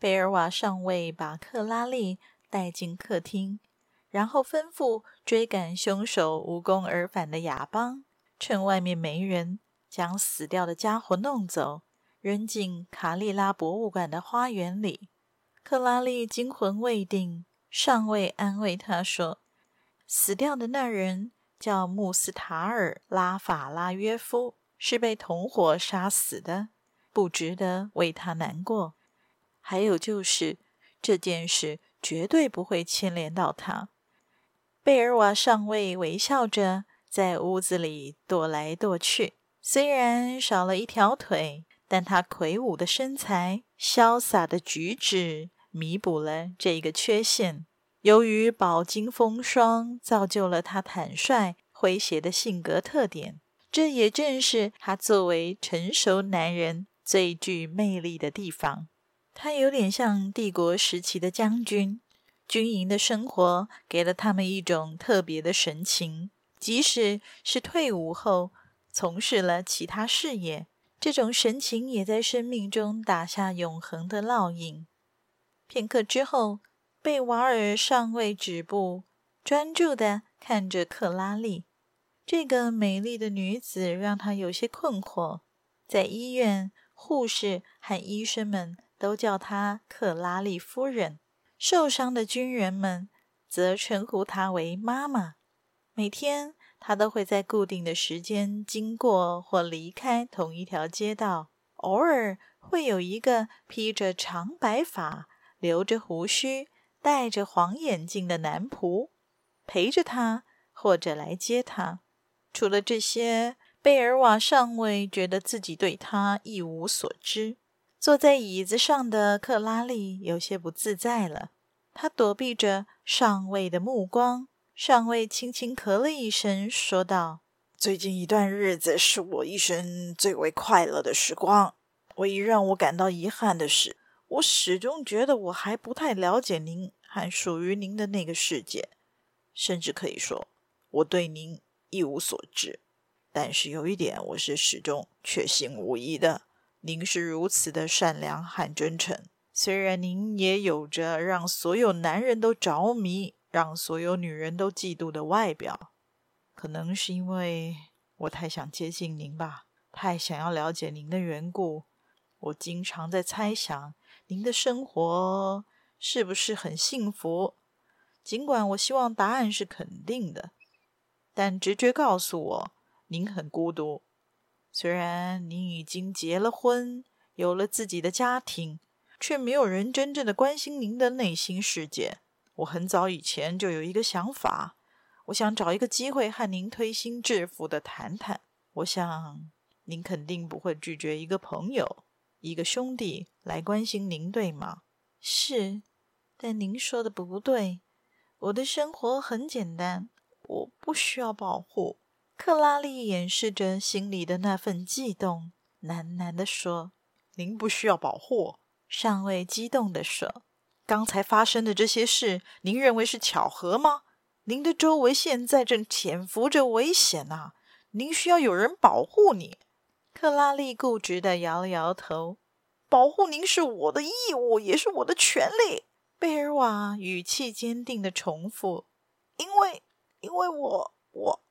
贝尔瓦上尉把克拉丽带进客厅，然后吩咐追赶凶手无功而返的亚邦，趁外面没人，将死掉的家伙弄走，扔进卡利拉博物馆的花园里。克拉丽惊魂未定，上尉安慰她说：“死掉的那人叫穆斯塔尔·拉法拉约夫，是被同伙杀死的，不值得为他难过。”还有就是，这件事绝对不会牵连到他。贝尔瓦上尉微笑着在屋子里踱来踱去，虽然少了一条腿，但他魁梧的身材、潇洒的举止弥补了这个缺陷。由于饱经风霜，造就了他坦率诙谐的性格特点，这也正是他作为成熟男人最具魅力的地方。他有点像帝国时期的将军，军营的生活给了他们一种特别的神情。即使是退伍后从事了其他事业，这种神情也在生命中打下永恒的烙印。片刻之后，贝瓦尔尚未止步，专注地看着克拉丽。这个美丽的女子让他有些困惑。在医院，护士和医生们。都叫她克拉丽夫人。受伤的军人们则称呼她为妈妈。每天，她都会在固定的时间经过或离开同一条街道。偶尔会有一个披着长白发、留着胡须、戴着黄眼镜的男仆陪着她，或者来接她。除了这些，贝尔瓦上尉觉得自己对她一无所知。坐在椅子上的克拉丽有些不自在了，她躲避着上尉的目光。上尉轻轻咳了一声，说道：“最近一段日子是我一生最为快乐的时光。唯一让我感到遗憾的是，我始终觉得我还不太了解您和属于您的那个世界，甚至可以说，我对您一无所知。但是有一点，我是始终确信无疑的。”您是如此的善良和真诚，虽然您也有着让所有男人都着迷、让所有女人都嫉妒的外表，可能是因为我太想接近您吧，太想要了解您的缘故。我经常在猜想，您的生活是不是很幸福？尽管我希望答案是肯定的，但直觉告诉我，您很孤独。虽然您已经结了婚，有了自己的家庭，却没有人真正的关心您的内心世界。我很早以前就有一个想法，我想找一个机会和您推心置腹的谈谈。我想您肯定不会拒绝一个朋友、一个兄弟来关心您，对吗？是，但您说的不对。我的生活很简单，我不需要保护。克拉丽掩饰着心里的那份悸动，喃喃地说：“您不需要保护。”上尉激动地说：“刚才发生的这些事，您认为是巧合吗？您的周围现在正潜伏着危险啊！您需要有人保护你。”克拉丽固执地摇了摇头：“保护您是我的义务，也是我的权利。”贝尔瓦语气坚定地重复：“因为，因为我，我。”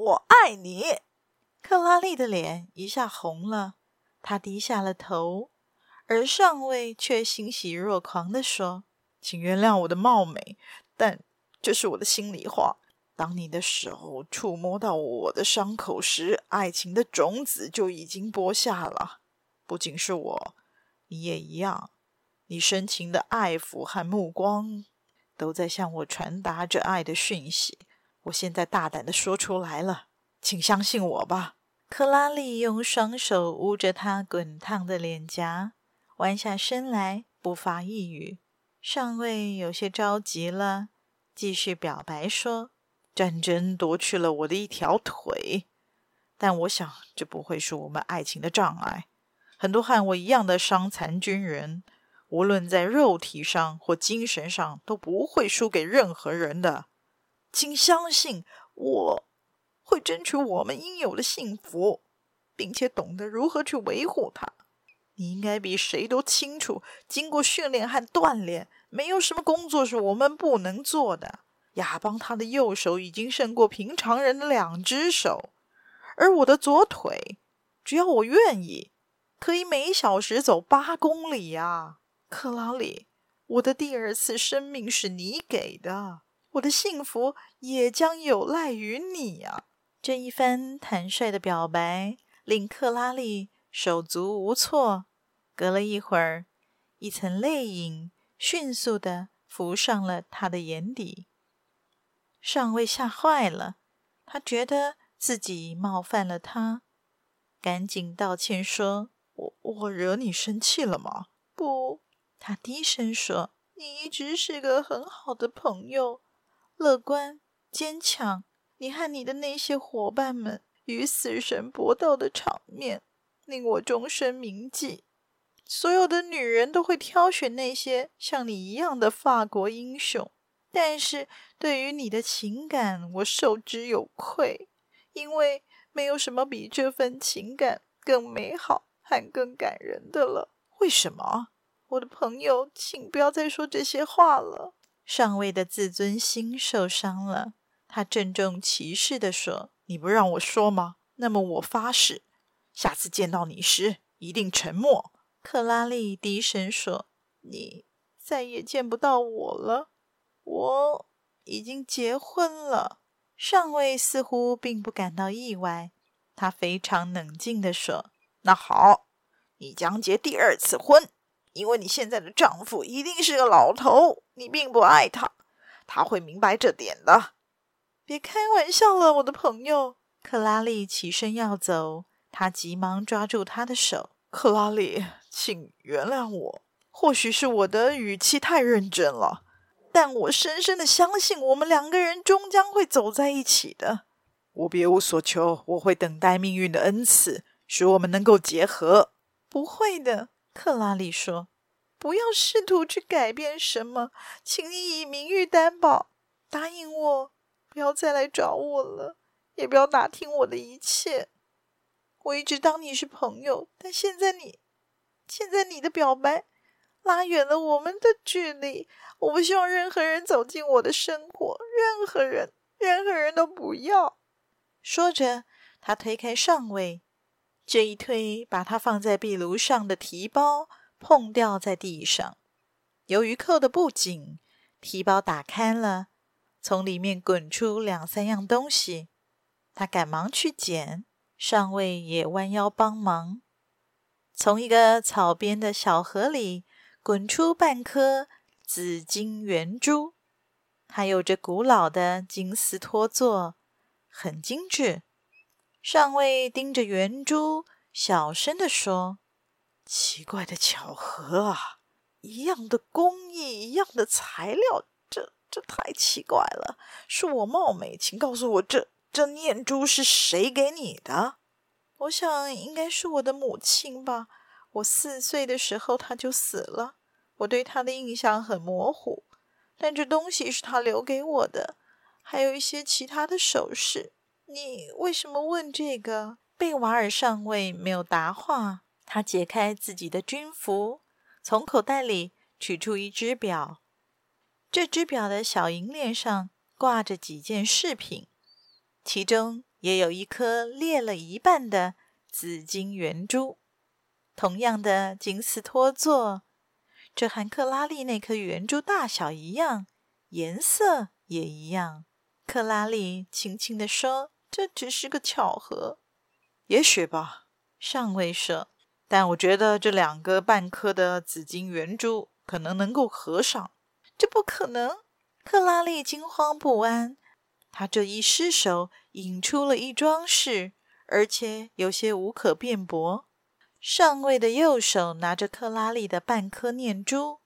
我爱你，克拉丽的脸一下红了，她低下了头，而上尉却欣喜若狂地说：“请原谅我的冒昧，但这是我的心里话。当你的手触摸到我的伤口时，爱情的种子就已经播下了。不仅是我，你也一样。你深情的爱抚和目光，都在向我传达着爱的讯息。”我现在大胆地说出来了，请相信我吧。克拉丽用双手捂着她滚烫的脸颊，弯下身来，不发一语。上尉有些着急了，继续表白说：“战争夺去了我的一条腿，但我想这不会是我们爱情的障碍。很多和我一样的伤残军人，无论在肉体上或精神上，都不会输给任何人的。请相信我，会争取我们应有的幸福，并且懂得如何去维护它。你应该比谁都清楚，经过训练和锻炼。”没有什么工作是我们不能做的。亚邦他的右手已经胜过平常人的两只手，而我的左腿，只要我愿意，可以每小时走八公里呀。克拉里，我的第二次生命是你给的，我的幸福也将有赖于你呀。这一番坦率的表白令克拉丽手足无措。隔了一会儿，一层泪影。迅速地浮上了他的眼底。上尉吓坏了，他觉得自己冒犯了他，赶紧道歉说：“我我惹你生气了吗？”“不。”他低声说，“你一直是个很好的朋友，乐观坚强。你和你的那些伙伴们与死神搏斗的场面，令我终身铭记。”所有的女人都会挑选那些像你一样的法国英雄，但是对于你的情感，我受之有愧，因为没有什么比这份情感更美好和更感人的了。为什么？我的朋友，请不要再说这些话了。上尉的自尊心受伤了，他郑重其事地说：“你不让我说吗？那么我发誓，下次见到你时一定沉默。”克拉丽低声说：“你再也见不到我了，我已经结婚了。”上尉似乎并不感到意外，他非常冷静地说：“那好，你将结第二次婚，因为你现在的丈夫一定是个老头，你并不爱他，他会明白这点的。”别开玩笑了，我的朋友。克拉丽起身要走，他急忙抓住她的手。克拉丽。请原谅我，或许是我的语气太认真了，但我深深的相信我们两个人终将会走在一起的。我别无所求，我会等待命运的恩赐，使我们能够结合。不会的，克拉丽说，不要试图去改变什么，请你以名誉担保，答应我，不要再来找我了，也不要打听我的一切。我一直当你是朋友，但现在你。现在你的表白拉远了我们的距离，我不希望任何人走进我的生活，任何人，任何人都不要。说着，他推开上尉，这一推把他放在壁炉上的提包碰掉在地上。由于扣得不紧，提包打开了，从里面滚出两三样东西。他赶忙去捡，上尉也弯腰帮忙。从一个草编的小盒里滚出半颗紫金圆珠，它有着古老的金丝托座，很精致。上尉盯着圆珠，小声地说：“奇怪的巧合啊！一样的工艺，一样的材料，这这太奇怪了。恕我冒昧，请告诉我这，这这念珠是谁给你的？”我想应该是我的母亲吧。我四岁的时候，她就死了。我对她的印象很模糊，但这东西是她留给我的，还有一些其他的首饰。你为什么问这个？贝瓦尔上尉没有答话。他解开自己的军服，从口袋里取出一只表。这只表的小银链上挂着几件饰品，其中。也有一颗裂了一半的紫金圆珠，同样的金丝托座，这和克拉丽那颗圆珠大小一样，颜色也一样。克拉丽轻轻地说：“这只是个巧合，也许吧。”上尉说：“但我觉得这两个半颗的紫金圆珠可能能够合上。”这不可能！克拉丽惊慌不安。他这一失手，引出了一桩事，而且有些无可辩驳。上尉的右手拿着克拉丽的半颗念珠，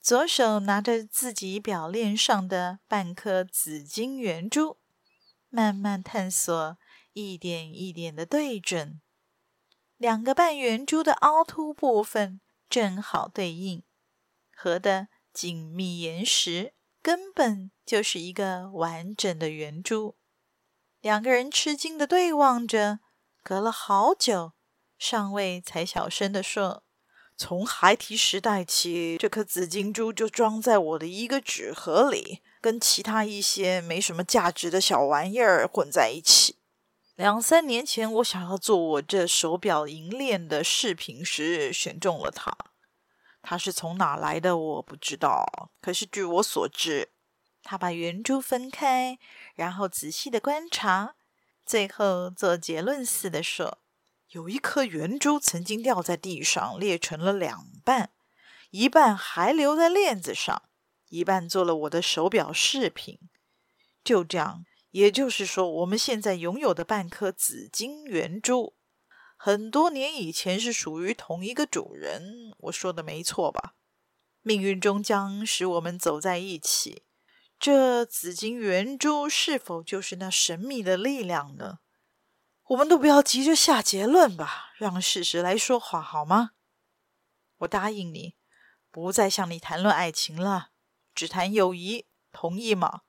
左手拿着自己表链上的半颗紫金圆珠，慢慢探索，一点一点的对准。两个半圆珠的凹凸部分正好对应，合得紧密严实，根本就是一个完整的圆珠。两个人吃惊的对望着，隔了好久。上尉才小声的说：“从孩提时代起，这颗紫金珠就装在我的一个纸盒里，跟其他一些没什么价值的小玩意儿混在一起。两三年前，我想要做我这手表银链的饰品时，选中了它。它是从哪来的，我不知道。可是据我所知，他把圆珠分开，然后仔细地观察，最后做结论似的说。”有一颗圆珠曾经掉在地上，裂成了两半，一半还留在链子上，一半做了我的手表饰品。就这样，也就是说，我们现在拥有的半颗紫金圆珠，很多年以前是属于同一个主人。我说的没错吧？命运终将使我们走在一起。这紫金圆珠是否就是那神秘的力量呢？我们都不要急着下结论吧，让事实来说话好吗？我答应你，不再向你谈论爱情了，只谈友谊，同意吗？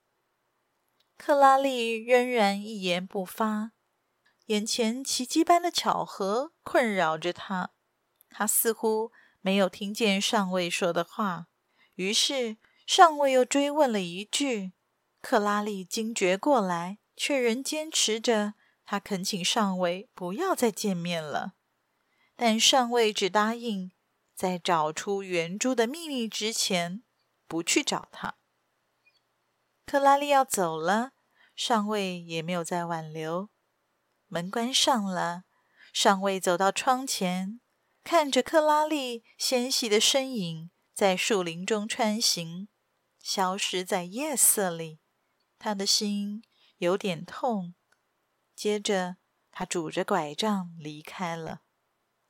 克拉丽仍然一言不发，眼前奇迹般的巧合困扰着他，他似乎没有听见上尉说的话，于是上尉又追问了一句。克拉丽惊觉过来，却仍坚持着。他恳请上尉不要再见面了，但上尉只答应在找出圆珠的秘密之前不去找他。克拉丽要走了，上尉也没有再挽留。门关上了，上尉走到窗前，看着克拉丽纤细的身影在树林中穿行，消失在夜色里，他的心有点痛。接着，他拄着拐杖离开了。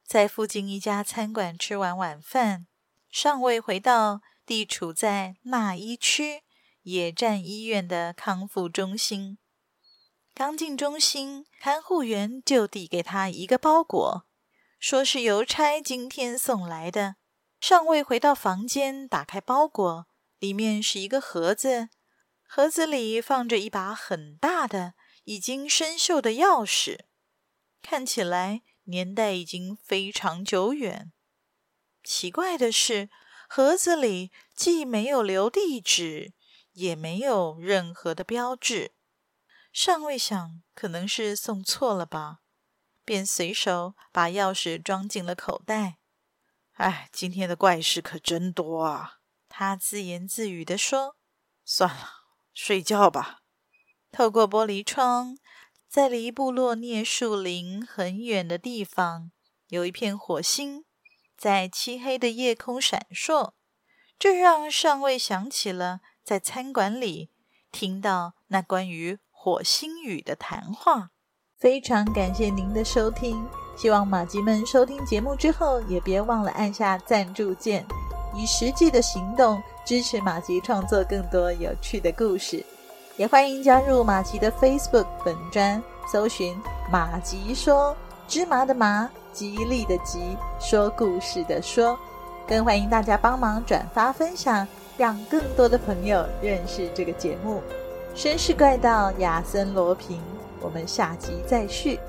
在附近一家餐馆吃完晚饭，上尉回到地处在纳伊区野战医院的康复中心。刚进中心，看护员就递给他一个包裹，说是邮差今天送来的。上尉回到房间，打开包裹，里面是一个盒子，盒子里放着一把很大的。已经生锈的钥匙，看起来年代已经非常久远。奇怪的是，盒子里既没有留地址，也没有任何的标志。上尉想，可能是送错了吧，便随手把钥匙装进了口袋。哎，今天的怪事可真多啊！他自言自语地说：“算了，睡觉吧。”透过玻璃窗，在离部落涅树林很远的地方，有一片火星在漆黑的夜空闪烁。这让上尉想起了在餐馆里听到那关于火星语的谈话。非常感谢您的收听，希望马吉们收听节目之后，也别忘了按下赞助键，以实际的行动支持马吉创作更多有趣的故事。也欢迎加入马吉的 Facebook 本专，搜寻“马吉说芝麻的麻，吉利的吉，说故事的说”，更欢迎大家帮忙转发分享，让更多的朋友认识这个节目。绅士怪盗亚森罗平，我们下集再续。